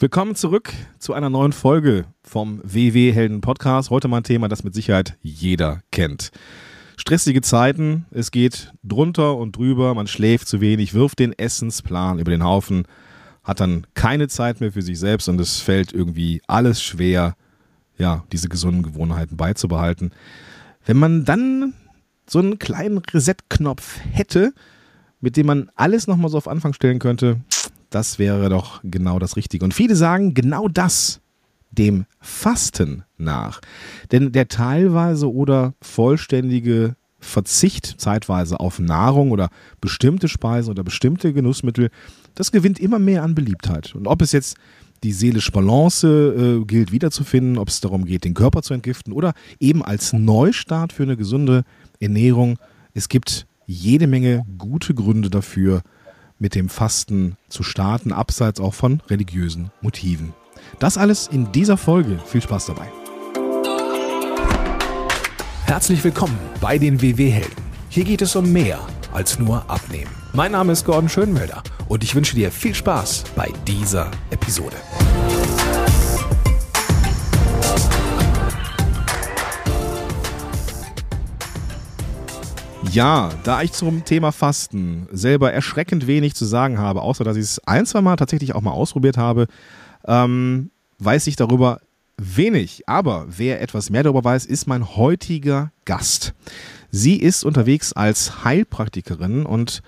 Willkommen zurück zu einer neuen Folge vom WW Helden Podcast. Heute mal ein Thema, das mit Sicherheit jeder kennt. Stressige Zeiten, es geht drunter und drüber, man schläft zu wenig, wirft den Essensplan über den Haufen, hat dann keine Zeit mehr für sich selbst und es fällt irgendwie alles schwer, ja, diese gesunden Gewohnheiten beizubehalten. Wenn man dann so einen kleinen Reset-Knopf hätte, mit dem man alles nochmal so auf Anfang stellen könnte, das wäre doch genau das Richtige. Und viele sagen genau das dem Fasten nach. Denn der teilweise oder vollständige Verzicht zeitweise auf Nahrung oder bestimmte Speisen oder bestimmte Genussmittel, das gewinnt immer mehr an Beliebtheit. Und ob es jetzt die seelische Balance äh, gilt wiederzufinden, ob es darum geht, den Körper zu entgiften oder eben als Neustart für eine gesunde Ernährung, es gibt jede Menge gute Gründe dafür, mit dem Fasten zu starten, abseits auch von religiösen Motiven. Das alles in dieser Folge. Viel Spaß dabei. Herzlich willkommen bei den WW-Helden. Hier geht es um mehr als nur Abnehmen. Mein Name ist Gordon Schönwelder und ich wünsche dir viel Spaß bei dieser Episode. Ja, da ich zum Thema Fasten selber erschreckend wenig zu sagen habe, außer dass ich es ein, zwei Mal tatsächlich auch mal ausprobiert habe, ähm, weiß ich darüber wenig. Aber wer etwas mehr darüber weiß, ist mein heutiger Gast. Sie ist unterwegs als Heilpraktikerin und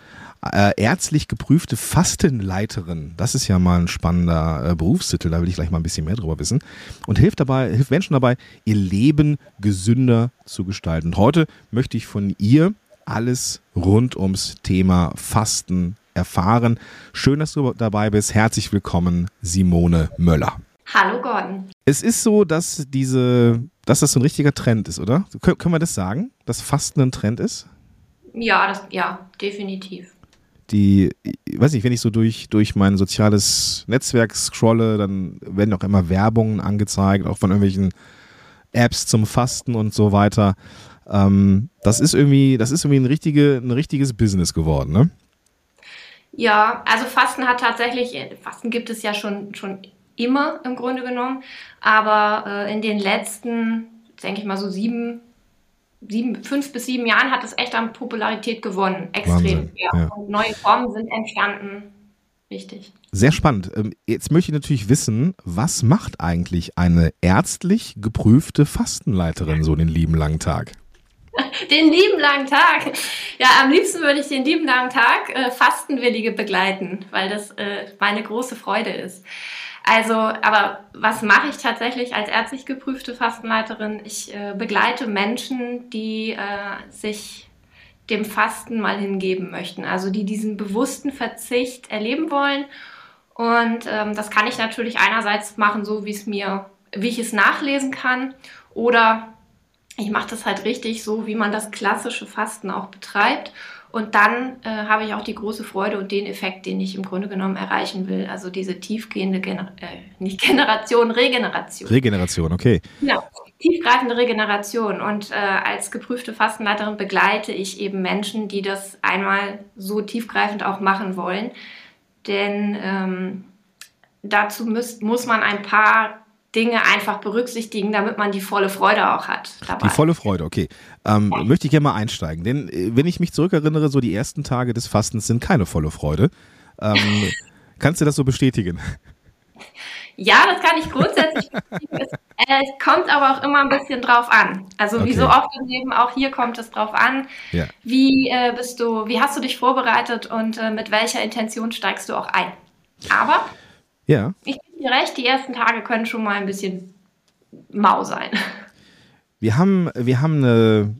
äh, ärztlich geprüfte Fastenleiterin. Das ist ja mal ein spannender äh, Berufstitel, da will ich gleich mal ein bisschen mehr drüber wissen. Und hilft dabei, hilft Menschen dabei, ihr Leben gesünder zu gestalten. Und heute möchte ich von ihr alles rund ums Thema Fasten erfahren. Schön, dass du dabei bist. Herzlich willkommen, Simone Möller. Hallo Gordon. Es ist so, dass diese, dass das so ein richtiger Trend ist, oder? Kön können wir das sagen, dass Fasten ein Trend ist? Ja, das, ja, definitiv. Die, weiß ich, wenn ich so durch, durch mein soziales Netzwerk scrolle, dann werden auch immer Werbungen angezeigt, auch von irgendwelchen Apps zum Fasten und so weiter. Ähm, das ist irgendwie, das ist irgendwie ein, richtige, ein richtiges Business geworden, ne? Ja, also Fasten hat tatsächlich, Fasten gibt es ja schon, schon immer im Grunde genommen, aber äh, in den letzten, denke ich mal so sieben, sieben, fünf bis sieben Jahren hat es echt an Popularität gewonnen, extrem. Ja. Ja. Und neue Formen sind entstanden. Richtig. Sehr spannend. Ähm, jetzt möchte ich natürlich wissen, was macht eigentlich eine ärztlich geprüfte Fastenleiterin so den lieben langen Tag? Den lieben langen Tag. Ja, am liebsten würde ich den lieben langen Tag äh, Fastenwillige begleiten, weil das äh, meine große Freude ist. Also, aber was mache ich tatsächlich als ärztlich geprüfte Fastenleiterin? Ich äh, begleite Menschen, die äh, sich dem Fasten mal hingeben möchten, also die diesen bewussten Verzicht erleben wollen. Und ähm, das kann ich natürlich einerseits machen, so wie es mir, wie ich es nachlesen kann, oder ich mache das halt richtig so, wie man das klassische Fasten auch betreibt. Und dann äh, habe ich auch die große Freude und den Effekt, den ich im Grunde genommen erreichen will. Also diese tiefgehende, Gener äh, nicht Generation, Regeneration. Regeneration, okay. Genau, tiefgreifende Regeneration. Und äh, als geprüfte Fastenleiterin begleite ich eben Menschen, die das einmal so tiefgreifend auch machen wollen. Denn ähm, dazu müsst, muss man ein paar Dinge einfach berücksichtigen, damit man die volle Freude auch hat. Dabei. Die volle Freude, okay. Ähm, ja. Möchte ich gerne mal einsteigen, denn äh, wenn ich mich zurückerinnere, so die ersten Tage des Fastens sind keine volle Freude. Ähm, kannst du das so bestätigen? Ja, das kann ich grundsätzlich bestätigen. Es, äh, es, kommt aber auch immer ein bisschen drauf an. Also okay. wie so oft im Leben, auch hier kommt es drauf an. Ja. Wie äh, bist du, wie hast du dich vorbereitet und äh, mit welcher Intention steigst du auch ein? Aber ja. ich dir recht, die ersten Tage können schon mal ein bisschen mau sein. Wir haben, wir haben eine,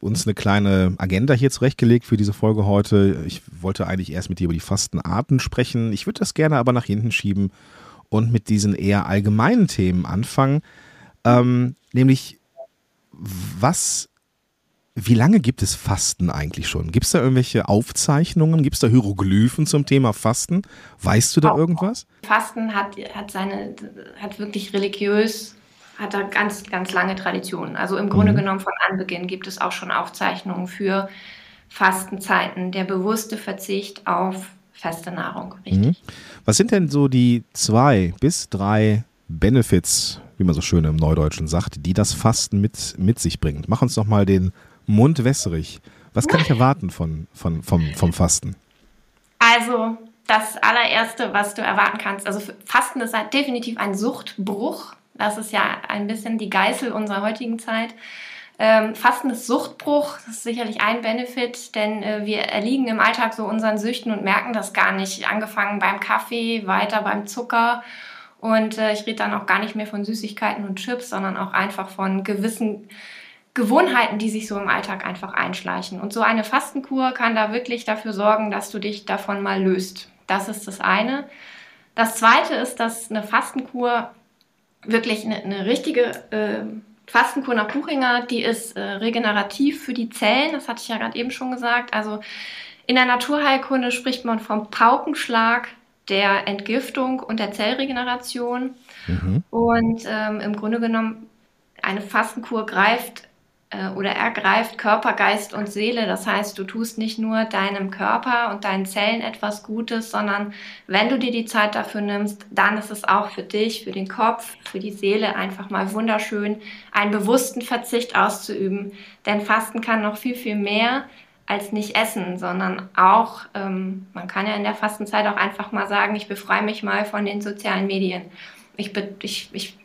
uns eine kleine Agenda hier zurechtgelegt für diese Folge heute. Ich wollte eigentlich erst mit dir über die Fastenarten sprechen. Ich würde das gerne aber nach hinten schieben und mit diesen eher allgemeinen Themen anfangen. Ähm, nämlich, was wie lange gibt es Fasten eigentlich schon? Gibt es da irgendwelche Aufzeichnungen? Gibt es da Hieroglyphen zum Thema Fasten? Weißt du da irgendwas? Fasten hat, hat seine, hat wirklich religiös, hat da ganz, ganz lange Traditionen. Also im Grunde mhm. genommen von Anbeginn gibt es auch schon Aufzeichnungen für Fastenzeiten, der bewusste Verzicht auf feste Nahrung. Richtig. Mhm. Was sind denn so die zwei bis drei Benefits, wie man so schön im Neudeutschen sagt, die das Fasten mit, mit sich bringt? Mach uns doch mal den Mund wässrig. Was kann ich erwarten von, von, vom, vom Fasten? Also, das allererste, was du erwarten kannst, also Fasten ist halt definitiv ein Suchtbruch. Das ist ja ein bisschen die Geißel unserer heutigen Zeit. Ähm, Fasten ist Suchtbruch, das ist sicherlich ein Benefit, denn äh, wir erliegen im Alltag so unseren Süchten und merken das gar nicht. Angefangen beim Kaffee, weiter beim Zucker. Und äh, ich rede dann auch gar nicht mehr von Süßigkeiten und Chips, sondern auch einfach von gewissen Gewohnheiten, die sich so im Alltag einfach einschleichen. Und so eine Fastenkur kann da wirklich dafür sorgen, dass du dich davon mal löst. Das ist das eine. Das zweite ist, dass eine Fastenkur wirklich eine, eine richtige äh, Fastenkur nach Buchinger, die ist äh, regenerativ für die Zellen. Das hatte ich ja gerade eben schon gesagt. Also in der Naturheilkunde spricht man vom Paukenschlag der Entgiftung und der Zellregeneration. Mhm. Und ähm, im Grunde genommen, eine Fastenkur greift oder ergreift Körper, Geist und Seele. Das heißt, du tust nicht nur deinem Körper und deinen Zellen etwas Gutes, sondern wenn du dir die Zeit dafür nimmst, dann ist es auch für dich, für den Kopf, für die Seele einfach mal wunderschön, einen bewussten Verzicht auszuüben. Denn Fasten kann noch viel, viel mehr als nicht essen, sondern auch, ähm, man kann ja in der Fastenzeit auch einfach mal sagen, ich befreie mich mal von den sozialen Medien. Ich, ich, ich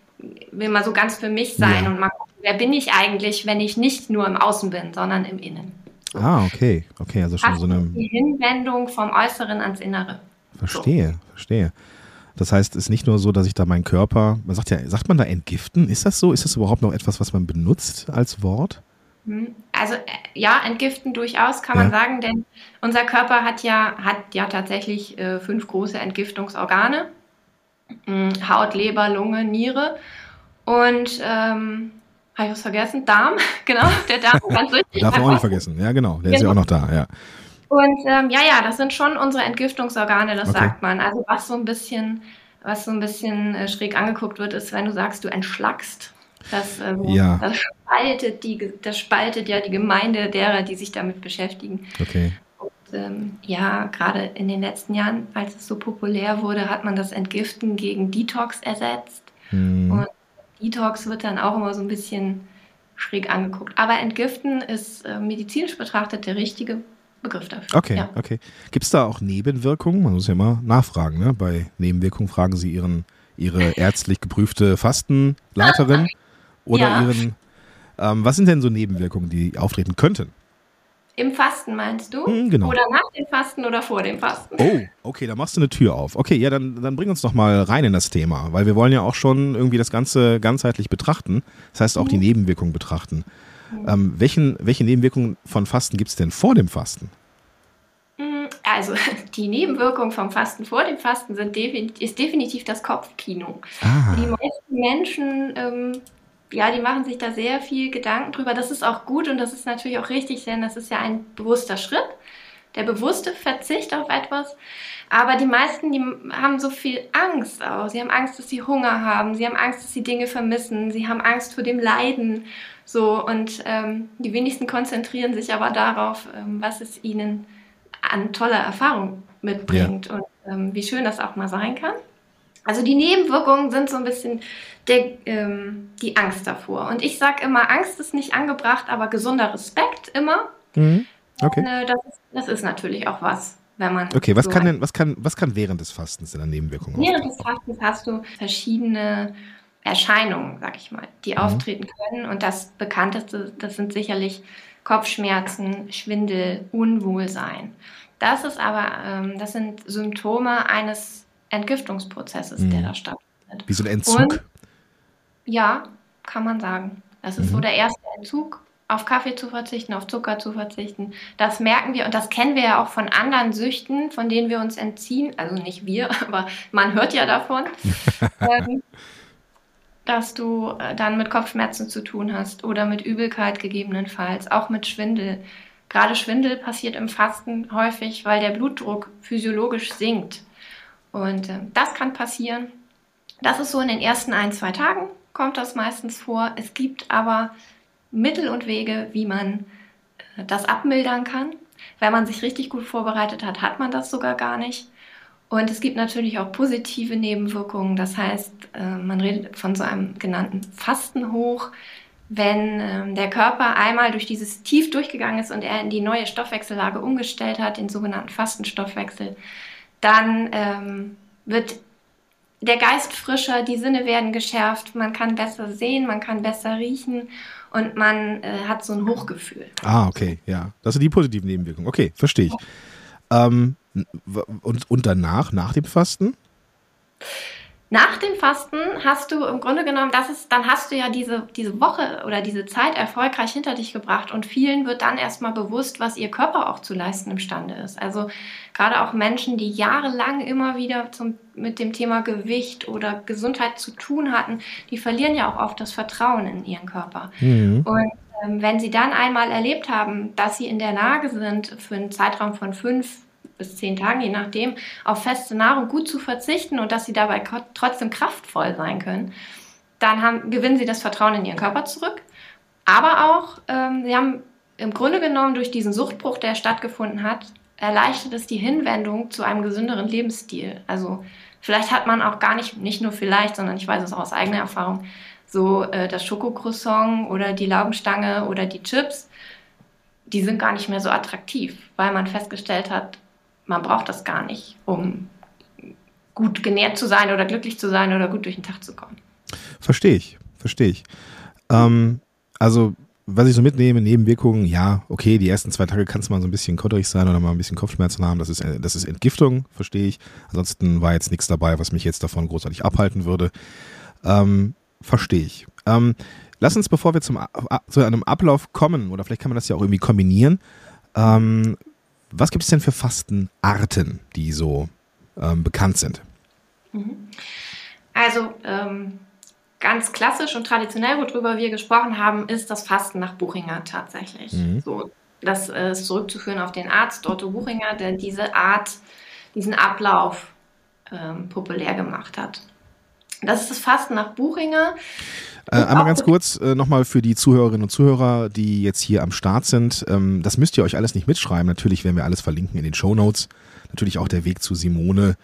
will mal so ganz für mich sein ja. und mal gucken, wer bin ich eigentlich, wenn ich nicht nur im Außen bin, sondern im Innen. So. Ah, okay. Okay, also schon Fast so eine. Die Hinwendung vom Äußeren ans Innere. Verstehe, so. verstehe. Das heißt, es ist nicht nur so, dass ich da meinen Körper, man sagt ja, sagt man da entgiften? Ist das so? Ist das überhaupt noch etwas, was man benutzt als Wort? Hm. Also äh, ja, entgiften durchaus kann ja. man sagen, denn unser Körper hat ja, hat ja tatsächlich äh, fünf große Entgiftungsorgane. Hm, Haut, Leber, Lunge, Niere. Und ähm, habe ich was vergessen? Darm, genau, der Darm ganz richtig. Darf man auch nicht vergessen, ja genau, der genau. ist ja auch noch da, ja. Und ähm, ja, ja, das sind schon unsere Entgiftungsorgane, das okay. sagt man. Also was so ein bisschen, was so ein bisschen äh, schräg angeguckt wird, ist, wenn du sagst, du entschlackst. Das, ähm, ja. das, spaltet die, das spaltet ja die Gemeinde derer, die sich damit beschäftigen. Okay. Und, ähm, ja, gerade in den letzten Jahren, als es so populär wurde, hat man das Entgiften gegen Detox ersetzt. Hm. Und Detox wird dann auch immer so ein bisschen schräg angeguckt. Aber Entgiften ist äh, medizinisch betrachtet der richtige Begriff dafür. Okay, ja. okay. Gibt es da auch Nebenwirkungen? Man muss ja immer nachfragen. Ne? Bei Nebenwirkungen fragen Sie Ihren, Ihre ärztlich geprüfte Fastenleiterin oder ja. Ihren. Ähm, was sind denn so Nebenwirkungen, die auftreten könnten? Im Fasten meinst du? Mm, genau. Oder nach dem Fasten oder vor dem Fasten? Oh, okay, da machst du eine Tür auf. Okay, ja, dann, dann bring uns doch mal rein in das Thema, weil wir wollen ja auch schon irgendwie das Ganze ganzheitlich betrachten. Das heißt auch mhm. die Nebenwirkungen betrachten. Mhm. Ähm, welchen, welche Nebenwirkungen von Fasten gibt es denn vor dem Fasten? Mm, also die Nebenwirkungen vom Fasten vor dem Fasten sind definitiv, ist definitiv das Kopfkino. Ah. Die meisten Menschen ähm, ja, die machen sich da sehr viel Gedanken drüber. Das ist auch gut und das ist natürlich auch richtig, denn das ist ja ein bewusster Schritt, der bewusste Verzicht auf etwas. Aber die meisten, die haben so viel Angst auch. Sie haben Angst, dass sie Hunger haben. Sie haben Angst, dass sie Dinge vermissen. Sie haben Angst vor dem Leiden. So und ähm, die wenigsten konzentrieren sich aber darauf, ähm, was es ihnen an toller Erfahrung mitbringt ja. und ähm, wie schön das auch mal sein kann. Also die Nebenwirkungen sind so ein bisschen der, ähm, die Angst davor. Und ich sage immer, Angst ist nicht angebracht, aber gesunder Respekt immer. Mhm. Okay. Und, äh, das, ist, das, ist, natürlich auch was, wenn man. Okay, was so kann denn, was kann, was kann während des Fastens in der Nebenwirkung Während des Fastens hast du verschiedene Erscheinungen, sag ich mal, die mhm. auftreten können. Und das bekannteste, das sind sicherlich Kopfschmerzen, Schwindel, Unwohlsein. Das ist aber, ähm, das sind Symptome eines Entgiftungsprozesses, mhm. der da stattfindet. Wie so ein Entzug? Und, ja, kann man sagen. Das ist mhm. so der erste Entzug, auf Kaffee zu verzichten, auf Zucker zu verzichten. Das merken wir und das kennen wir ja auch von anderen Süchten, von denen wir uns entziehen. Also nicht wir, aber man hört ja davon, ähm, dass du äh, dann mit Kopfschmerzen zu tun hast oder mit Übelkeit gegebenenfalls, auch mit Schwindel. Gerade Schwindel passiert im Fasten häufig, weil der Blutdruck physiologisch sinkt. Und äh, das kann passieren. Das ist so in den ersten ein, zwei Tagen kommt das meistens vor. Es gibt aber Mittel und Wege, wie man äh, das abmildern kann. Wenn man sich richtig gut vorbereitet hat, hat man das sogar gar nicht. Und es gibt natürlich auch positive Nebenwirkungen. Das heißt, äh, man redet von so einem genannten Fastenhoch. Wenn ähm, der Körper einmal durch dieses Tief durchgegangen ist und er in die neue Stoffwechsellage umgestellt hat, den sogenannten Fastenstoffwechsel, dann ähm, wird der Geist frischer, die Sinne werden geschärft, man kann besser sehen, man kann besser riechen und man äh, hat so ein Hochgefühl. Ah, okay, ja. Das sind die positiven Nebenwirkungen. Okay, verstehe ich. Ähm, und, und danach, nach dem Fasten? Nach dem Fasten hast du im Grunde genommen, das ist, dann hast du ja diese, diese Woche oder diese Zeit erfolgreich hinter dich gebracht und vielen wird dann erstmal bewusst, was ihr Körper auch zu leisten imstande ist. Also gerade auch Menschen, die jahrelang immer wieder zum, mit dem Thema Gewicht oder Gesundheit zu tun hatten, die verlieren ja auch oft das Vertrauen in ihren Körper. Mhm. Und ähm, wenn sie dann einmal erlebt haben, dass sie in der Lage sind, für einen Zeitraum von fünf bis zehn Tagen, je nachdem, auf feste Nahrung gut zu verzichten und dass sie dabei trotzdem kraftvoll sein können, dann haben, gewinnen sie das Vertrauen in ihren Körper zurück. Aber auch, ähm, sie haben im Grunde genommen durch diesen Suchtbruch, der stattgefunden hat, erleichtert es die Hinwendung zu einem gesünderen Lebensstil. Also vielleicht hat man auch gar nicht, nicht nur vielleicht, sondern ich weiß es auch aus eigener Erfahrung, so äh, das Schokocroissant oder die Laugenstange oder die Chips, die sind gar nicht mehr so attraktiv, weil man festgestellt hat, man braucht das gar nicht, um gut genährt zu sein oder glücklich zu sein oder gut durch den Tag zu kommen. Verstehe ich, verstehe ich. Ähm, also, was ich so mitnehme, Nebenwirkungen, ja, okay, die ersten zwei Tage kann es mal so ein bisschen kotterig sein oder mal ein bisschen Kopfschmerzen haben. Das ist, äh, das ist Entgiftung, verstehe ich. Ansonsten war jetzt nichts dabei, was mich jetzt davon großartig abhalten würde. Ähm, verstehe ich. Ähm, lass uns, bevor wir zum, zu einem Ablauf kommen, oder vielleicht kann man das ja auch irgendwie kombinieren, ähm, was gibt es denn für Fastenarten, die so ähm, bekannt sind? Mhm. Also ähm, ganz klassisch und traditionell, worüber wir gesprochen haben, ist das Fasten nach Buchinger tatsächlich. Mhm. So, das äh, ist zurückzuführen auf den Arzt Otto Buchinger, der diese Art, diesen Ablauf ähm, populär gemacht hat. Das ist das Fasten nach Buchinger. Äh, einmal ganz kurz äh, nochmal für die Zuhörerinnen und Zuhörer, die jetzt hier am Start sind. Ähm, das müsst ihr euch alles nicht mitschreiben. Natürlich werden wir alles verlinken in den Show Notes. Natürlich auch der Weg zu Simone,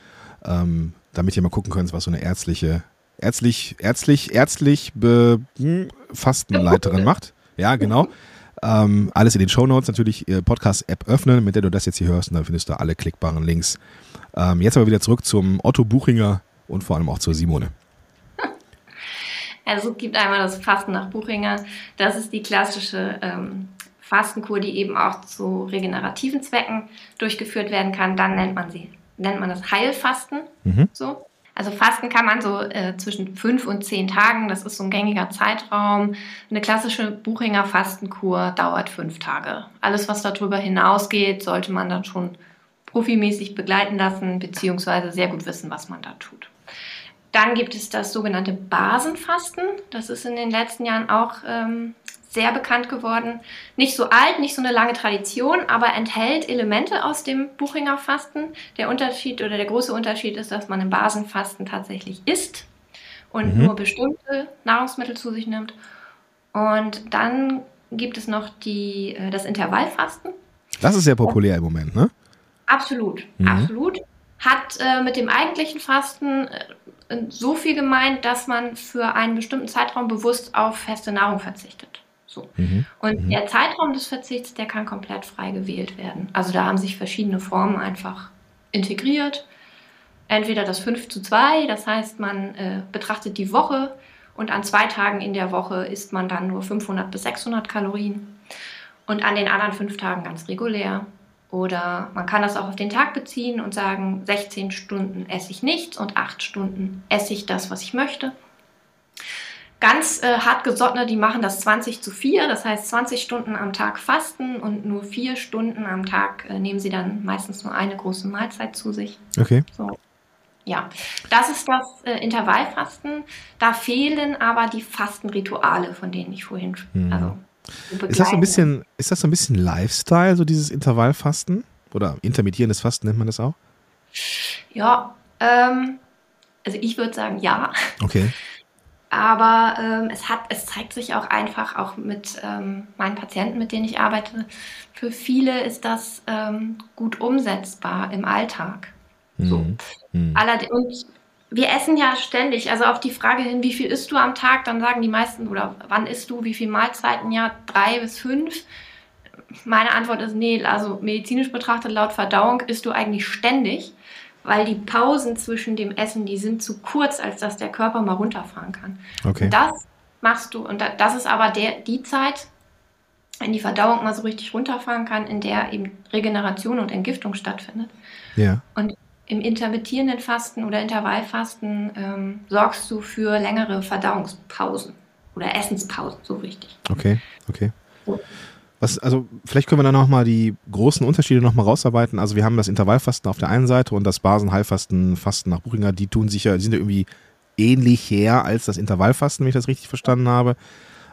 ähm, damit ihr mal gucken könnt, was so eine ärztliche, ärztlich, ärztlich, ärztlich Be hm, Fastenleiterin macht. Ja, genau. Ähm, alles in den Show Notes. Natürlich Podcast-App öffnen, mit der du das jetzt hier hörst. Und dann findest du alle klickbaren Links. Ähm, jetzt aber wieder zurück zum Otto Buchinger und vor allem auch zur Simone. Also es gibt einmal das Fasten nach Buchinger. Das ist die klassische ähm, Fastenkur, die eben auch zu regenerativen Zwecken durchgeführt werden kann. Dann nennt man sie, nennt man das Heilfasten. Mhm. So. Also Fasten kann man so äh, zwischen fünf und zehn Tagen. Das ist so ein gängiger Zeitraum. Eine klassische Buchinger Fastenkur dauert fünf Tage. Alles, was darüber hinausgeht, sollte man dann schon profimäßig begleiten lassen, beziehungsweise sehr gut wissen, was man da tut. Dann gibt es das sogenannte Basenfasten. Das ist in den letzten Jahren auch ähm, sehr bekannt geworden. Nicht so alt, nicht so eine lange Tradition, aber enthält Elemente aus dem Buchinger Fasten. Der Unterschied oder der große Unterschied ist, dass man im Basenfasten tatsächlich isst und mhm. nur bestimmte Nahrungsmittel zu sich nimmt. Und dann gibt es noch die, äh, das Intervallfasten. Das ist sehr populär im Moment, ne? Absolut, mhm. absolut. Hat äh, mit dem eigentlichen Fasten äh, so viel gemeint, dass man für einen bestimmten Zeitraum bewusst auf feste Nahrung verzichtet. So. Mhm. Und mhm. der Zeitraum des Verzichts, der kann komplett frei gewählt werden. Also da haben sich verschiedene Formen einfach integriert. Entweder das 5 zu 2, das heißt, man äh, betrachtet die Woche und an zwei Tagen in der Woche isst man dann nur 500 bis 600 Kalorien und an den anderen fünf Tagen ganz regulär. Oder man kann das auch auf den Tag beziehen und sagen, 16 Stunden esse ich nichts und 8 Stunden esse ich das, was ich möchte. Ganz äh, hartgesottene, die machen das 20 zu 4, das heißt 20 Stunden am Tag fasten und nur 4 Stunden am Tag äh, nehmen sie dann meistens nur eine große Mahlzeit zu sich. Okay. So. Ja, das ist das äh, Intervallfasten. Da fehlen aber die Fastenrituale, von denen ich vorhin, mhm. also ist das so ein bisschen, ist das so ein bisschen Lifestyle, so dieses Intervallfasten? Oder intermittierendes Fasten nennt man das auch? Ja, ähm, also ich würde sagen ja. Okay. Aber ähm, es, hat, es zeigt sich auch einfach, auch mit ähm, meinen Patienten, mit denen ich arbeite, für viele ist das ähm, gut umsetzbar im Alltag. So. Mhm. mhm. Wir essen ja ständig. Also auf die Frage hin, wie viel isst du am Tag, dann sagen die meisten, oder wann isst du, wie viele Mahlzeiten? Ja, drei bis fünf. Meine Antwort ist nee, also medizinisch betrachtet laut Verdauung isst du eigentlich ständig, weil die Pausen zwischen dem Essen, die sind zu kurz, als dass der Körper mal runterfahren kann. Okay. Und das machst du, und das ist aber der, die Zeit, wenn die Verdauung mal so richtig runterfahren kann, in der eben Regeneration und Entgiftung stattfindet. Ja. Und im intermittierenden Fasten oder Intervallfasten ähm, sorgst du für längere Verdauungspausen oder Essenspausen, so richtig. Okay, okay. Was, also vielleicht können wir dann nochmal die großen Unterschiede nochmal rausarbeiten. Also wir haben das Intervallfasten auf der einen Seite und das Basenheilfasten, Fasten nach Buchinger, die tun sich ja, die sind ja irgendwie ähnlich her als das Intervallfasten, wenn ich das richtig verstanden habe.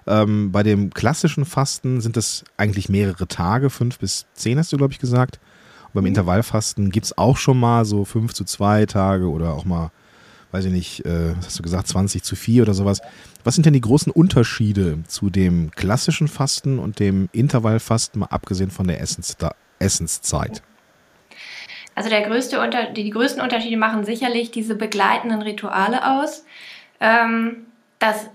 Ähm, bei dem klassischen Fasten sind es eigentlich mehrere Tage, fünf bis zehn hast du, glaube ich, gesagt beim Intervallfasten gibt es auch schon mal so 5 zu 2 Tage oder auch mal, weiß ich nicht, äh, hast du gesagt, 20 zu 4 oder sowas. Was sind denn die großen Unterschiede zu dem klassischen Fasten und dem Intervallfasten, mal abgesehen von der Essens Essenszeit? Also der größte Unter die größten Unterschiede machen sicherlich diese begleitenden Rituale aus. Ähm, das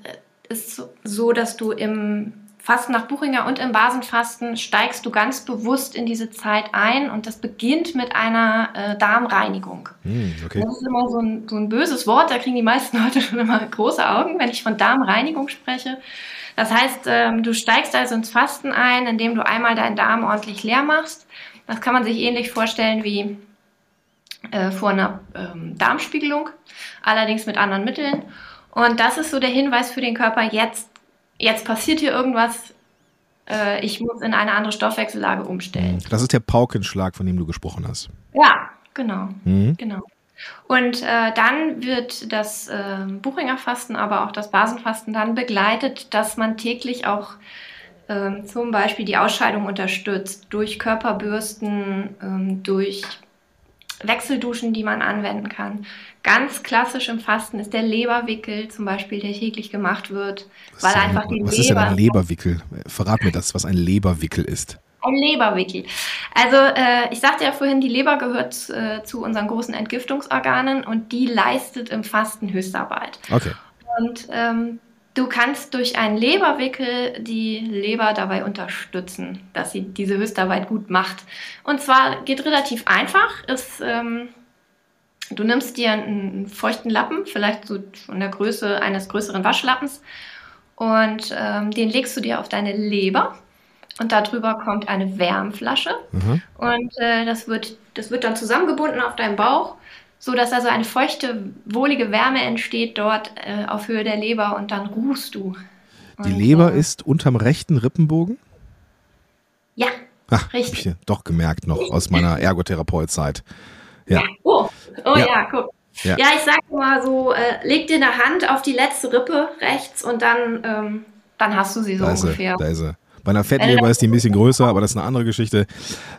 ist so, dass du im Fasten nach Buchinger und im Basenfasten steigst du ganz bewusst in diese Zeit ein und das beginnt mit einer äh, Darmreinigung. Hm, okay. Das ist immer so ein, so ein böses Wort, da kriegen die meisten Leute schon immer große Augen, wenn ich von Darmreinigung spreche. Das heißt, ähm, du steigst also ins Fasten ein, indem du einmal deinen Darm ordentlich leer machst. Das kann man sich ähnlich vorstellen wie äh, vor einer ähm, Darmspiegelung, allerdings mit anderen Mitteln. Und das ist so der Hinweis für den Körper, jetzt jetzt passiert hier irgendwas, äh, ich muss in eine andere Stoffwechsellage umstellen. Das ist der Paukenschlag, von dem du gesprochen hast. Ja, genau. Mhm. genau. Und äh, dann wird das äh, Buchinger Fasten, aber auch das Basenfasten dann begleitet, dass man täglich auch äh, zum Beispiel die Ausscheidung unterstützt durch Körperbürsten, ähm, durch Wechselduschen, die man anwenden kann. Ganz klassisch im Fasten ist der Leberwickel zum Beispiel, der täglich gemacht wird, was weil ein, einfach die Was Leber ist denn ein Leberwickel? Verrat mir das, was ein Leberwickel ist. Ein Leberwickel. Also äh, ich sagte ja vorhin, die Leber gehört äh, zu unseren großen Entgiftungsorganen und die leistet im Fasten Höchstarbeit. Okay. Und ähm, Du kannst durch einen Leberwickel die Leber dabei unterstützen, dass sie diese Höchstarbeit gut macht. Und zwar geht relativ einfach. Ist, ähm, du nimmst dir einen feuchten Lappen, vielleicht so von der Größe eines größeren Waschlappens, und ähm, den legst du dir auf deine Leber. Und darüber kommt eine Wärmflasche. Mhm. Und äh, das, wird, das wird dann zusammengebunden auf deinem Bauch so dass also eine feuchte, wohlige Wärme entsteht dort äh, auf Höhe der Leber und dann ruhst du. Die und, Leber äh, ist unterm rechten Rippenbogen? Ja, Ach, richtig. Hab ich doch gemerkt noch aus meiner Ergotherapeutzeit. Ja. ja. Oh, oh ja, ja guck. Ja. ja. ich sag mal so, äh, leg dir eine Hand auf die letzte Rippe rechts und dann, ähm, dann hast du sie so da ungefähr. Ist er, da ist er. Bei einer Fettleber ist die ein bisschen größer, aber das ist eine andere Geschichte.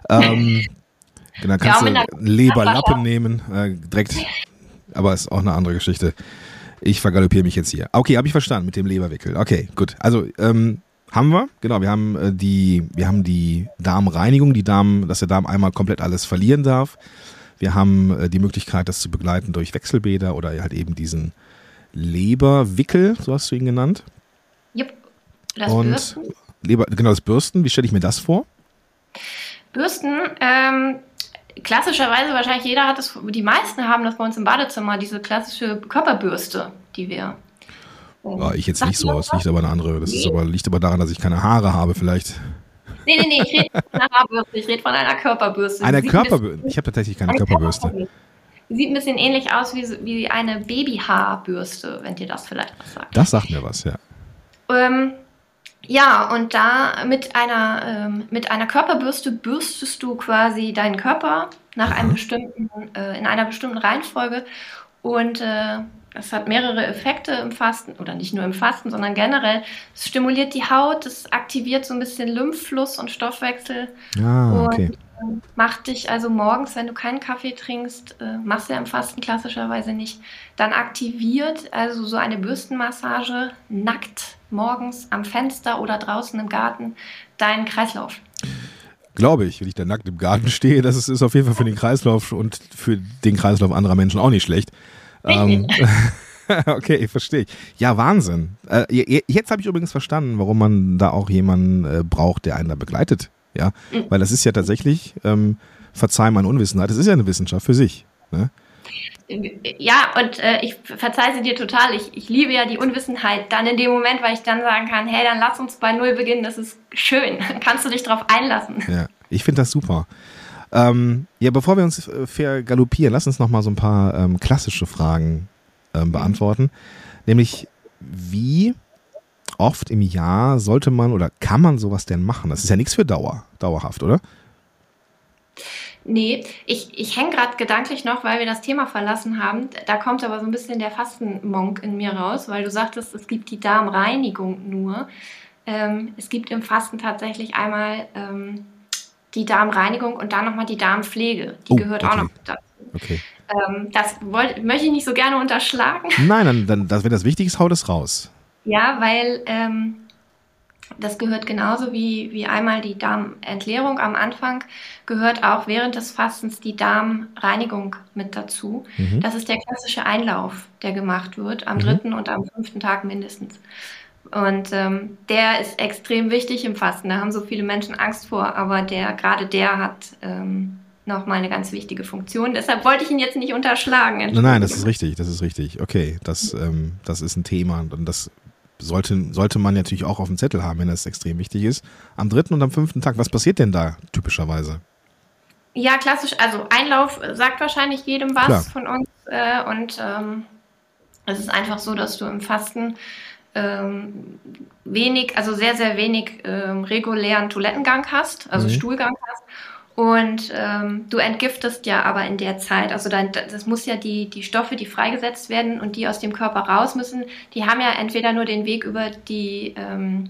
Ähm, Genau, kannst ja, du Leberlappen nehmen, äh, direkt. Aber ist auch eine andere Geschichte. Ich vergaloppiere mich jetzt hier. Okay, habe ich verstanden mit dem Leberwickel. Okay, gut. Also ähm, haben wir, genau, wir haben äh, die, wir haben die Darmreinigung, die Darm, dass der Darm einmal komplett alles verlieren darf. Wir haben äh, die Möglichkeit, das zu begleiten durch Wechselbäder oder halt eben diesen Leberwickel, so hast du ihn genannt. Yep. Das Und Bürsten. Leber, genau, das Bürsten, wie stelle ich mir das vor? Bürsten, ähm, klassischerweise wahrscheinlich jeder hat es, die meisten haben das bei uns im Badezimmer, diese klassische Körperbürste, die wir. Ja, ich jetzt nicht so, es liegt aber eine andere, das ist aber, liegt aber daran, dass ich keine Haare habe vielleicht. Nee, nee, nee, ich rede von einer Haarbürste, ich rede von einer Körperbürste. Einer Körperbürste? Ich habe tatsächlich keine Körperbürste. Körperbürste. Sieht ein bisschen ähnlich aus wie, wie eine Babyhaarbürste, wenn dir das vielleicht was sagt. Das sagt mir was, ja. Ähm, ja, und da mit einer, ähm, mit einer Körperbürste bürstest du quasi deinen Körper nach einem bestimmten, äh, in einer bestimmten Reihenfolge. Und äh, das hat mehrere Effekte im Fasten, oder nicht nur im Fasten, sondern generell. Es stimuliert die Haut, es aktiviert so ein bisschen Lymphfluss und Stoffwechsel. Ah, okay. Und ähm, macht dich also morgens, wenn du keinen Kaffee trinkst, äh, machst du ja im Fasten klassischerweise nicht, dann aktiviert also so eine Bürstenmassage nackt morgens am Fenster oder draußen im Garten deinen Kreislauf. Glaube ich, wenn ich da nackt im Garten stehe, das ist, ist auf jeden Fall für den Kreislauf und für den Kreislauf anderer Menschen auch nicht schlecht. Ähm, okay, verstehe ich. Ja, Wahnsinn. Äh, jetzt habe ich übrigens verstanden, warum man da auch jemanden äh, braucht, der einen da begleitet. Ja, mhm. weil das ist ja tatsächlich, ähm, verzeih meine Unwissenheit, das ist ja eine Wissenschaft für sich. Ne? Ja, und äh, ich verzeihe sie dir total. Ich, ich liebe ja die Unwissenheit dann in dem Moment, weil ich dann sagen kann, hey, dann lass uns bei Null beginnen, das ist schön. Kannst du dich darauf einlassen. Ja, ich finde das super. Ähm, ja, bevor wir uns äh, vergaloppieren, lass uns noch mal so ein paar ähm, klassische Fragen ähm, beantworten. Nämlich, wie oft im Jahr sollte man oder kann man sowas denn machen? Das ist ja nichts für Dauer, dauerhaft, oder? Nee, ich, ich hänge gerade gedanklich noch, weil wir das Thema verlassen haben. Da kommt aber so ein bisschen der Fastenmonk in mir raus, weil du sagtest, es gibt die Darmreinigung nur. Ähm, es gibt im Fasten tatsächlich einmal ähm, die Darmreinigung und dann nochmal die Darmpflege. Die oh, gehört okay. auch noch dazu. Okay. Ähm, das wollt, möchte ich nicht so gerne unterschlagen. Nein, dann, dann das, wenn das wichtig ist, haut es raus. Ja, weil ähm, das gehört genauso wie, wie einmal die Darmentleerung am Anfang, gehört auch während des Fastens die Darmreinigung mit dazu. Mhm. Das ist der klassische Einlauf, der gemacht wird, am mhm. dritten und am fünften Tag mindestens. Und ähm, der ist extrem wichtig im Fasten. Da haben so viele Menschen Angst vor, aber der, gerade der hat ähm, nochmal eine ganz wichtige Funktion. Deshalb wollte ich ihn jetzt nicht unterschlagen. Nein, nein, das ist richtig, das ist richtig. Okay, das, ähm, das ist ein Thema und das sollte, sollte man natürlich auch auf dem Zettel haben, wenn das extrem wichtig ist. Am dritten und am fünften Tag, was passiert denn da typischerweise? Ja, klassisch, also Einlauf sagt wahrscheinlich jedem was Klar. von uns. Äh, und ähm, es ist einfach so, dass du im Fasten ähm, wenig, also sehr, sehr wenig ähm, regulären Toilettengang hast, also mhm. Stuhlgang hast und ähm, du entgiftest ja aber in der Zeit, also dann, das muss ja die, die Stoffe, die freigesetzt werden und die aus dem Körper raus müssen, die haben ja entweder nur den Weg über die, ähm,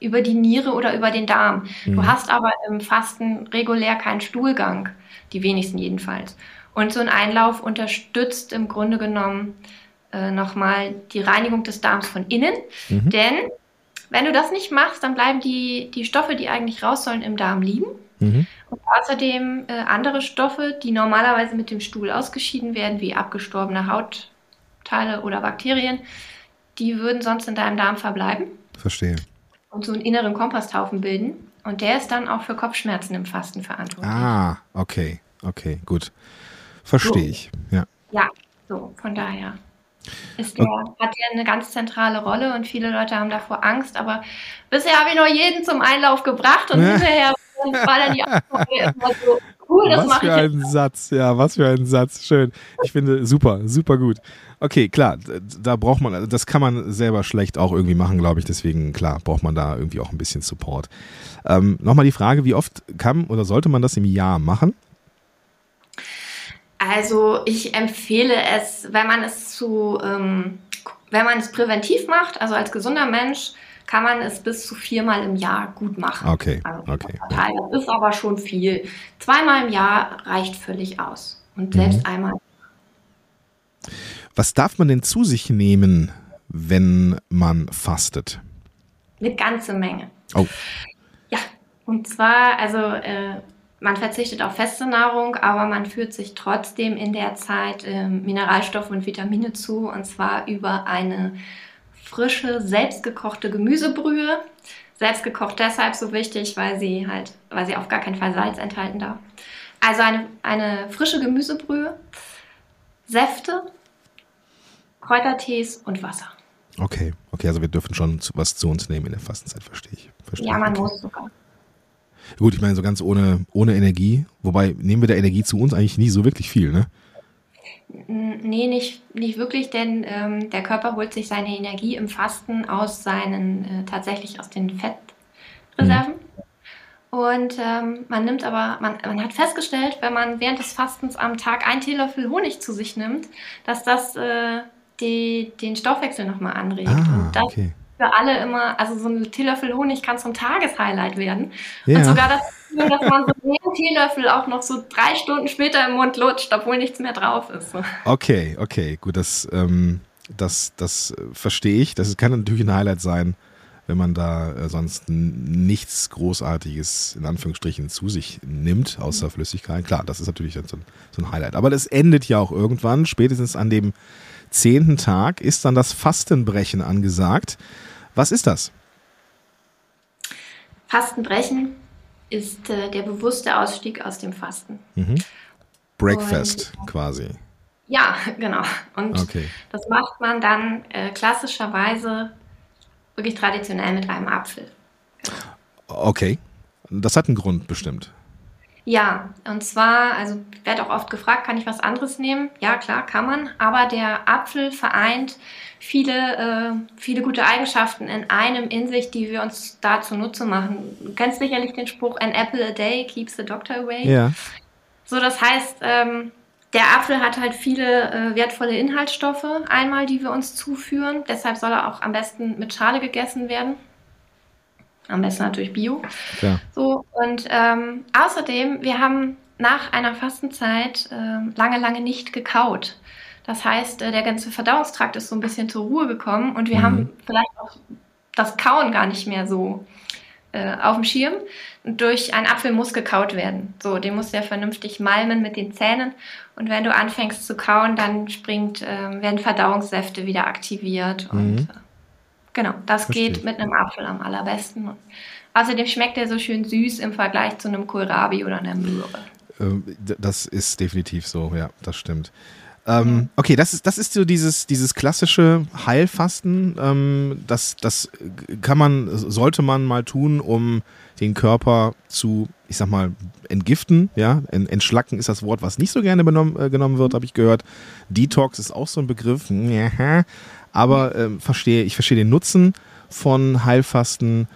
über die Niere oder über den Darm. Mhm. Du hast aber im Fasten regulär keinen Stuhlgang, die wenigsten jedenfalls. Und so ein Einlauf unterstützt im Grunde genommen äh, nochmal die Reinigung des Darms von innen, mhm. denn wenn du das nicht machst, dann bleiben die, die Stoffe, die eigentlich raus sollen, im Darm liegen. Mhm. Und außerdem äh, andere Stoffe, die normalerweise mit dem Stuhl ausgeschieden werden, wie abgestorbene Hautteile oder Bakterien, die würden sonst in deinem Darm verbleiben. Verstehe. Und so einen inneren Komposthaufen bilden. Und der ist dann auch für Kopfschmerzen im Fasten verantwortlich. Ah, okay, okay, gut. Verstehe so. ich, ja. Ja, so, von daher. Ist der, hat der eine ganz zentrale Rolle und viele Leute haben davor Angst, aber bisher habe ich noch jeden zum Einlauf gebracht und hinterher war dann die Antwort immer so, cool, das Was für ein Satz, ja, was für ein Satz, schön. Ich finde super, super gut. Okay, klar, da braucht man, das kann man selber schlecht auch irgendwie machen, glaube ich. Deswegen, klar, braucht man da irgendwie auch ein bisschen Support. Ähm, Nochmal die Frage, wie oft kann oder sollte man das im Jahr machen? Also ich empfehle es, wenn man es zu, ähm, wenn man es präventiv macht, also als gesunder Mensch, kann man es bis zu viermal im Jahr gut machen. Okay. Also okay. Das ist aber schon viel. Zweimal im Jahr reicht völlig aus. Und selbst mhm. einmal. Was darf man denn zu sich nehmen, wenn man fastet? Eine ganze Menge. Oh. Ja, und zwar, also äh, man verzichtet auf feste Nahrung, aber man führt sich trotzdem in der Zeit äh, Mineralstoffe und Vitamine zu, und zwar über eine frische, selbstgekochte Gemüsebrühe. Selbstgekocht deshalb so wichtig, weil sie halt, weil sie auf gar keinen Fall Salz enthalten darf. Also eine, eine frische Gemüsebrühe, Säfte, Kräutertees und Wasser. Okay, okay, also wir dürfen schon was zu uns nehmen in der Fastenzeit, verstehe ich. Verstehe ja, man okay. muss sogar. Gut, ich meine, so ganz ohne, ohne Energie, wobei nehmen wir der Energie zu uns eigentlich nie so wirklich viel, ne? Nee, nicht, nicht wirklich, denn ähm, der Körper holt sich seine Energie im Fasten aus seinen, äh, tatsächlich aus den Fettreserven. Mhm. Und ähm, man nimmt aber, man, man hat festgestellt, wenn man während des Fastens am Tag einen Teelöffel Honig zu sich nimmt, dass das äh, die, den Stoffwechsel nochmal anregt. Ah, und das okay. Für alle immer, also so ein Teelöffel Honig kann zum Tageshighlight werden. Ja. Und sogar das dass man so einen Teelöffel auch noch so drei Stunden später im Mund lutscht, obwohl nichts mehr drauf ist. Okay, okay, gut, das, ähm, das, das verstehe ich. Das kann natürlich ein Highlight sein. wenn man da äh, sonst nichts Großartiges in Anführungsstrichen zu sich nimmt, außer Flüssigkeit. Klar, das ist natürlich so ein, so ein Highlight. Aber das endet ja auch irgendwann, spätestens an dem zehnten Tag ist dann das Fastenbrechen angesagt. Was ist das? Fastenbrechen ist äh, der bewusste Ausstieg aus dem Fasten. Mhm. Breakfast Und, quasi. Ja, genau. Und okay. das macht man dann äh, klassischerweise wirklich traditionell mit einem Apfel. Okay. Das hat einen Grund bestimmt. Ja, und zwar, also werde auch oft gefragt, kann ich was anderes nehmen? Ja, klar, kann man. Aber der Apfel vereint viele, äh, viele gute Eigenschaften in einem in sich, die wir uns da zunutze machen. Du kennst sicherlich den Spruch, an apple a day keeps the doctor away. Ja. So, das heißt, ähm, der Apfel hat halt viele äh, wertvolle Inhaltsstoffe, einmal, die wir uns zuführen. Deshalb soll er auch am besten mit Schale gegessen werden. Am besten natürlich Bio. Ja. So, und ähm, außerdem, wir haben nach einer Fastenzeit äh, lange, lange nicht gekaut. Das heißt, äh, der ganze Verdauungstrakt ist so ein bisschen zur Ruhe gekommen und wir mhm. haben vielleicht auch das Kauen gar nicht mehr so äh, auf dem Schirm. Durch einen Apfel muss gekaut werden. So, den muss ja vernünftig malmen mit den Zähnen. Und wenn du anfängst zu kauen, dann springt, äh, werden Verdauungssäfte wieder aktiviert. Und mhm. Genau, das Verstehe. geht mit einem Apfel am allerbesten. außerdem schmeckt er so schön süß im Vergleich zu einem Kohlrabi oder einer Möhre. Ähm, das ist definitiv so, ja, das stimmt. Ähm, okay, das ist, das ist so dieses, dieses klassische Heilfasten. Ähm, das, das kann man, sollte man mal tun, um den Körper zu, ich sag mal, entgiften. Ja, entschlacken ist das Wort, was nicht so gerne benommen, äh, genommen wird, habe ich gehört. Detox ist auch so ein Begriff. Aber ähm, verstehe, ich verstehe den Nutzen von Heilfasten,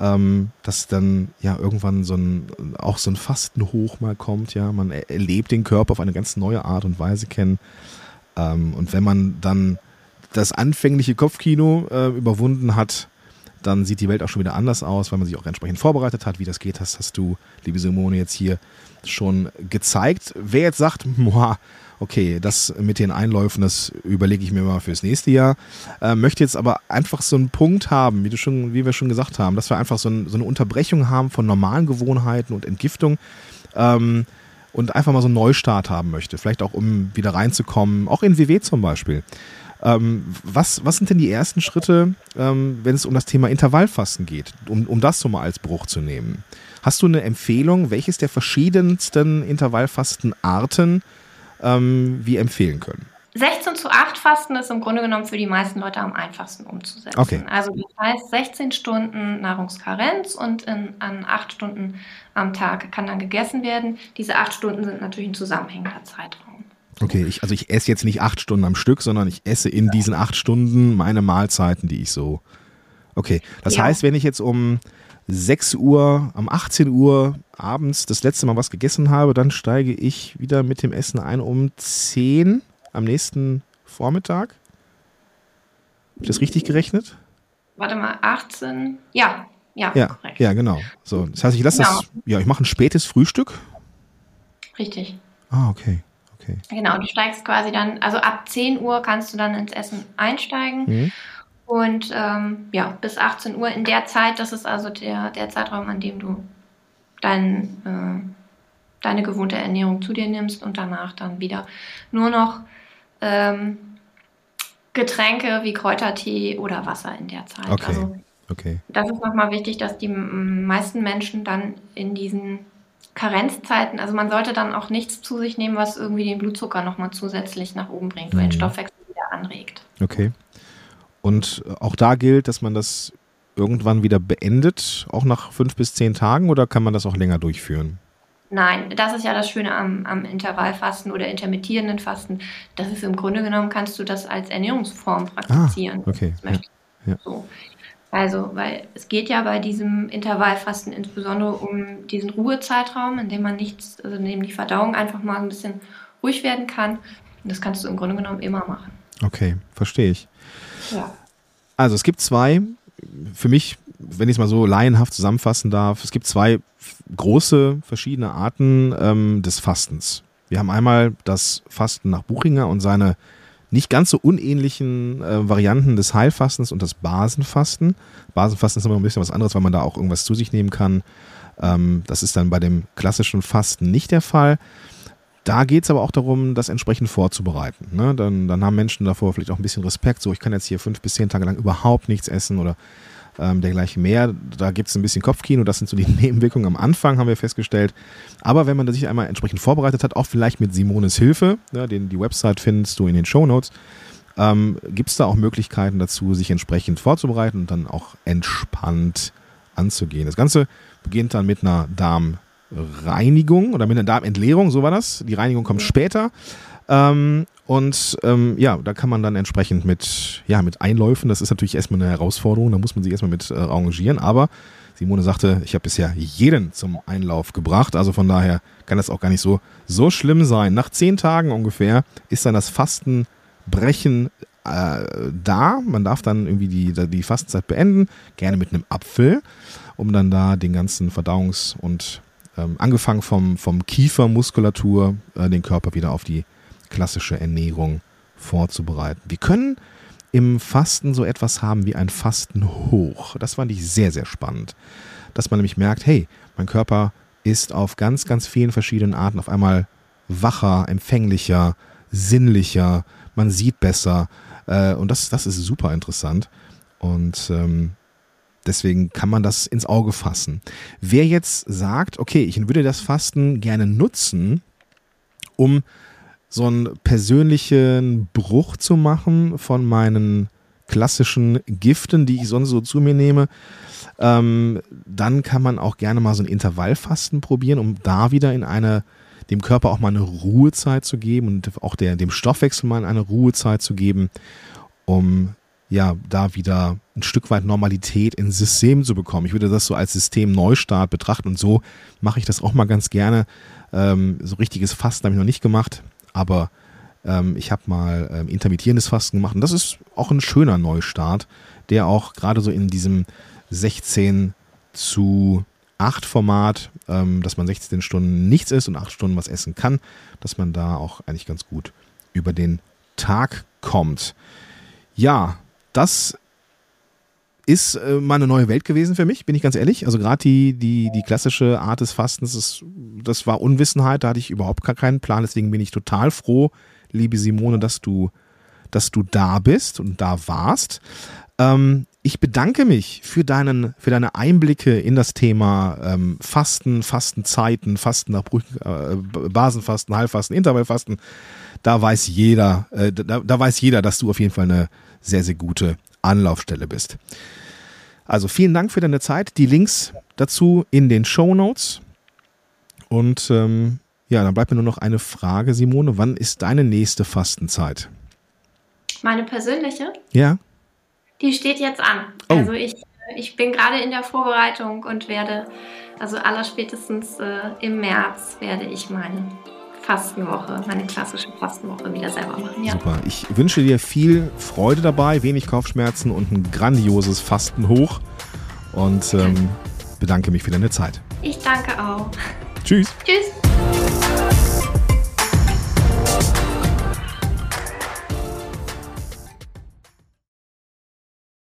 ähm, dass dann ja irgendwann so ein, auch so ein Fastenhoch mal kommt, ja. Man erlebt den Körper auf eine ganz neue Art und Weise kennen. Ähm, und wenn man dann das anfängliche Kopfkino äh, überwunden hat, dann sieht die Welt auch schon wieder anders aus, weil man sich auch entsprechend vorbereitet hat. Wie das geht, das hast du, liebe Simone, jetzt hier schon gezeigt. Wer jetzt sagt, boah, okay, das mit den Einläufen, das überlege ich mir mal fürs nächste Jahr. Äh, möchte jetzt aber einfach so einen Punkt haben, wie, du schon, wie wir schon gesagt haben, dass wir einfach so, ein, so eine Unterbrechung haben von normalen Gewohnheiten und Entgiftung. Ähm, und einfach mal so einen Neustart haben möchte. Vielleicht auch, um wieder reinzukommen, auch in WW zum Beispiel. Ähm, was, was sind denn die ersten Schritte, ähm, wenn es um das Thema Intervallfasten geht, um, um das so mal als Bruch zu nehmen? Hast du eine Empfehlung, welches der verschiedensten Intervallfastenarten ähm, wir empfehlen können? 16 zu 8 Fasten ist im Grunde genommen für die meisten Leute am einfachsten umzusetzen. Okay. Also das heißt 16 Stunden Nahrungskarenz und in, an 8 Stunden am Tag kann dann gegessen werden. Diese 8 Stunden sind natürlich ein zusammenhängender Zeitraum. Okay, ich, also ich esse jetzt nicht 8 Stunden am Stück, sondern ich esse in diesen 8 Stunden meine Mahlzeiten, die ich so. Okay, das ja. heißt, wenn ich jetzt um 6 Uhr, um 18 Uhr abends das letzte Mal was gegessen habe, dann steige ich wieder mit dem Essen ein um 10 am nächsten Vormittag. Habe ich das richtig gerechnet? Warte mal, 18, ja, ja, ja, ja, genau. So, das heißt, ich lasse genau. das, ja, ich mache ein spätes Frühstück. Richtig. Ah, okay. Okay. Genau, du steigst quasi dann, also ab 10 Uhr kannst du dann ins Essen einsteigen. Mhm. Und ähm, ja, bis 18 Uhr in der Zeit, das ist also der, der Zeitraum, an dem du dein, äh, deine gewohnte Ernährung zu dir nimmst und danach dann wieder nur noch ähm, Getränke wie Kräutertee oder Wasser in der Zeit. Okay. Also, okay. Das ist nochmal wichtig, dass die meisten Menschen dann in diesen Karenzzeiten, also man sollte dann auch nichts zu sich nehmen, was irgendwie den Blutzucker nochmal zusätzlich nach oben bringt, mhm. oder den Stoffwechsel wieder anregt. Okay. Und auch da gilt, dass man das irgendwann wieder beendet, auch nach fünf bis zehn Tagen, oder kann man das auch länger durchführen? Nein, das ist ja das Schöne am, am Intervallfasten oder intermittierenden Fasten. Das ist im Grunde genommen, kannst du das als Ernährungsform praktizieren. Ah, okay. Ja, ja. So. Also, weil es geht ja bei diesem Intervallfasten insbesondere um diesen Ruhezeitraum, in dem man nichts, also in dem die Verdauung einfach mal ein bisschen ruhig werden kann. Und das kannst du im Grunde genommen immer machen. Okay, verstehe ich. Also es gibt zwei, für mich, wenn ich es mal so laienhaft zusammenfassen darf, es gibt zwei große verschiedene Arten ähm, des Fastens. Wir haben einmal das Fasten nach Buchinger und seine nicht ganz so unähnlichen äh, Varianten des Heilfastens und des Basenfasten. Basenfasten ist immer ein bisschen was anderes, weil man da auch irgendwas zu sich nehmen kann. Ähm, das ist dann bei dem klassischen Fasten nicht der Fall. Da geht es aber auch darum, das entsprechend vorzubereiten. Ne? Dann, dann haben Menschen davor vielleicht auch ein bisschen Respekt. So, ich kann jetzt hier fünf bis zehn Tage lang überhaupt nichts essen oder ähm, dergleichen mehr. Da gibt es ein bisschen Kopfkino, das sind so die Nebenwirkungen am Anfang, haben wir festgestellt. Aber wenn man sich einmal entsprechend vorbereitet hat, auch vielleicht mit Simones Hilfe, ja, den, die Website findest du in den Show Notes, ähm, gibt es da auch Möglichkeiten dazu, sich entsprechend vorzubereiten und dann auch entspannt anzugehen. Das Ganze beginnt dann mit einer Darmreinigung oder mit einer Darmentleerung, so war das. Die Reinigung kommt später. Ähm, und ähm, ja, da kann man dann entsprechend mit, ja, mit Einläufen, das ist natürlich erstmal eine Herausforderung, da muss man sich erstmal mit äh, arrangieren, aber Simone sagte, ich habe bisher jeden zum Einlauf gebracht, also von daher kann das auch gar nicht so, so schlimm sein. Nach zehn Tagen ungefähr ist dann das Fastenbrechen äh, da. Man darf dann irgendwie die, die Fastenzeit beenden, gerne mit einem Apfel, um dann da den ganzen Verdauungs- und ähm, angefangen vom, vom Kiefermuskulatur äh, den Körper wieder auf die klassische Ernährung vorzubereiten. Wir können im Fasten so etwas haben wie ein Fastenhoch. Das fand ich sehr, sehr spannend. Dass man nämlich merkt, hey, mein Körper ist auf ganz, ganz vielen verschiedenen Arten auf einmal wacher, empfänglicher, sinnlicher, man sieht besser. Äh, und das, das ist super interessant. Und ähm, deswegen kann man das ins Auge fassen. Wer jetzt sagt, okay, ich würde das Fasten gerne nutzen, um so einen persönlichen Bruch zu machen von meinen klassischen Giften, die ich sonst so zu mir nehme, ähm, dann kann man auch gerne mal so ein Intervallfasten probieren, um da wieder in eine, dem Körper auch mal eine Ruhezeit zu geben und auch der, dem Stoffwechsel mal eine Ruhezeit zu geben, um ja, da wieder ein Stück weit Normalität ins System zu bekommen. Ich würde das so als Systemneustart betrachten und so mache ich das auch mal ganz gerne. Ähm, so richtiges Fasten habe ich noch nicht gemacht aber ähm, ich habe mal ähm, intermittierendes Fasten gemacht und das ist auch ein schöner Neustart, der auch gerade so in diesem 16 zu 8 Format, ähm, dass man 16 Stunden nichts isst und 8 Stunden was essen kann, dass man da auch eigentlich ganz gut über den Tag kommt. Ja, das ist äh, mal eine neue Welt gewesen für mich, bin ich ganz ehrlich. Also gerade die, die, die klassische Art des Fastens, das, das war Unwissenheit, da hatte ich überhaupt gar keinen Plan. Deswegen bin ich total froh, liebe Simone, dass du, dass du da bist und da warst. Ähm, ich bedanke mich für, deinen, für deine Einblicke in das Thema ähm, Fasten, Fastenzeiten, Fasten nach äh, Basenfasten, Heilfasten, Intervallfasten. Da weiß jeder, äh, da, da weiß jeder, dass du auf jeden Fall eine sehr, sehr gute Anlaufstelle bist. Also vielen Dank für deine Zeit. Die Links dazu in den Show Notes. Und ähm, ja, dann bleibt mir nur noch eine Frage, Simone. Wann ist deine nächste Fastenzeit? Meine persönliche? Ja. Die steht jetzt an. Oh. Also ich, ich bin gerade in der Vorbereitung und werde, also allerspätestens äh, im März werde ich meine Fastenwoche, meine klassische Fastenwoche wieder selber machen. Ja. Super. Ich wünsche dir viel Freude dabei, wenig Kopfschmerzen und ein grandioses Fasten hoch. Und ähm, bedanke mich für deine Zeit. Ich danke auch. Tschüss. Tschüss.